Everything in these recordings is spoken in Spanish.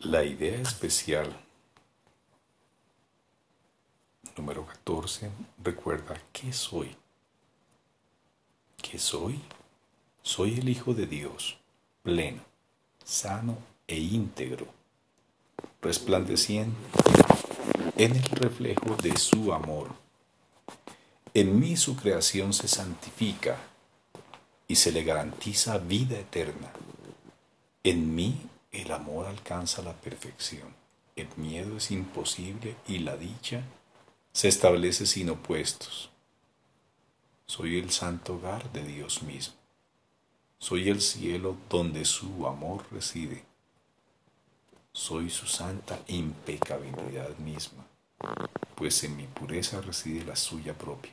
La idea especial número 14 recuerda qué soy. ¿Qué soy? Soy el Hijo de Dios, pleno, sano e íntegro, resplandeciendo en el reflejo de su amor. En mí su creación se santifica y se le garantiza vida eterna. En mí el amor alcanza la perfección, el miedo es imposible y la dicha se establece sin opuestos. Soy el santo hogar de Dios mismo. Soy el cielo donde su amor reside. Soy su santa impecabilidad misma, pues en mi pureza reside la suya propia.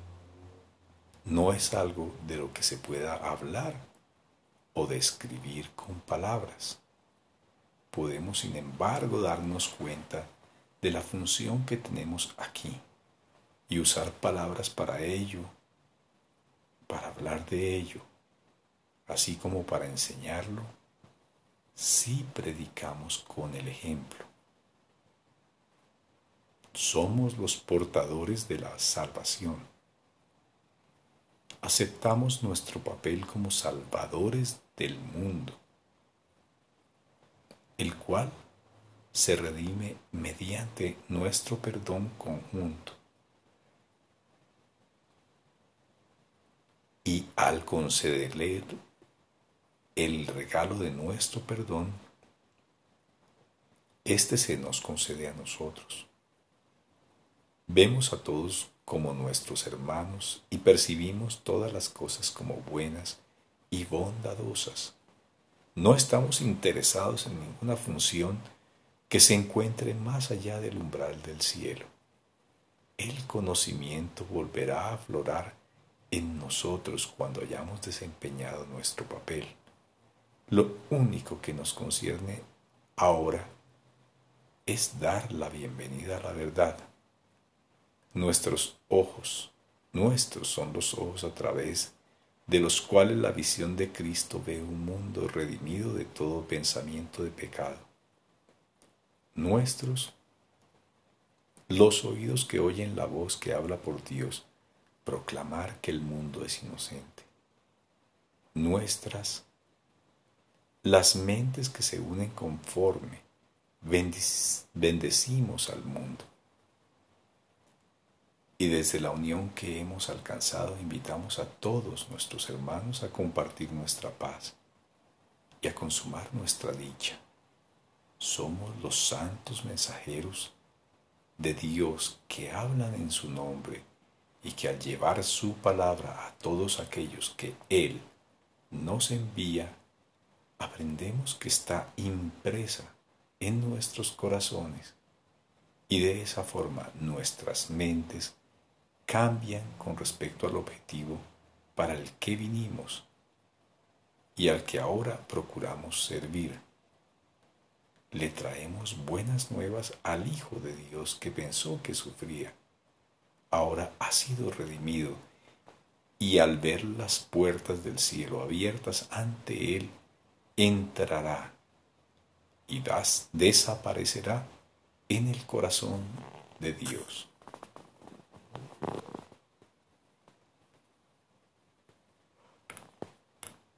no es algo de lo que se pueda hablar o describir con palabras. Podemos, sin embargo, darnos cuenta de la función que tenemos aquí y usar palabras para ello, para hablar de ello, así como para enseñarlo, si predicamos con el ejemplo. Somos los portadores de la salvación aceptamos nuestro papel como salvadores del mundo, el cual se redime mediante nuestro perdón conjunto. Y al concederle el regalo de nuestro perdón, este se nos concede a nosotros. Vemos a todos como nuestros hermanos y percibimos todas las cosas como buenas y bondadosas. No estamos interesados en ninguna función que se encuentre más allá del umbral del cielo. El conocimiento volverá a aflorar en nosotros cuando hayamos desempeñado nuestro papel. Lo único que nos concierne ahora es dar la bienvenida a la verdad Nuestros ojos, nuestros son los ojos a través de los cuales la visión de Cristo ve un mundo redimido de todo pensamiento de pecado. Nuestros, los oídos que oyen la voz que habla por Dios, proclamar que el mundo es inocente. Nuestras, las mentes que se unen conforme, bendecimos al mundo y desde la unión que hemos alcanzado invitamos a todos nuestros hermanos a compartir nuestra paz y a consumar nuestra dicha. Somos los santos mensajeros de Dios que hablan en su nombre y que al llevar su palabra a todos aquellos que Él nos envía, aprendemos que está impresa en nuestros corazones y de esa forma nuestras mentes cambian con respecto al objetivo para el que vinimos y al que ahora procuramos servir. Le traemos buenas nuevas al Hijo de Dios que pensó que sufría. Ahora ha sido redimido y al ver las puertas del cielo abiertas ante Él, entrará y desaparecerá en el corazón de Dios.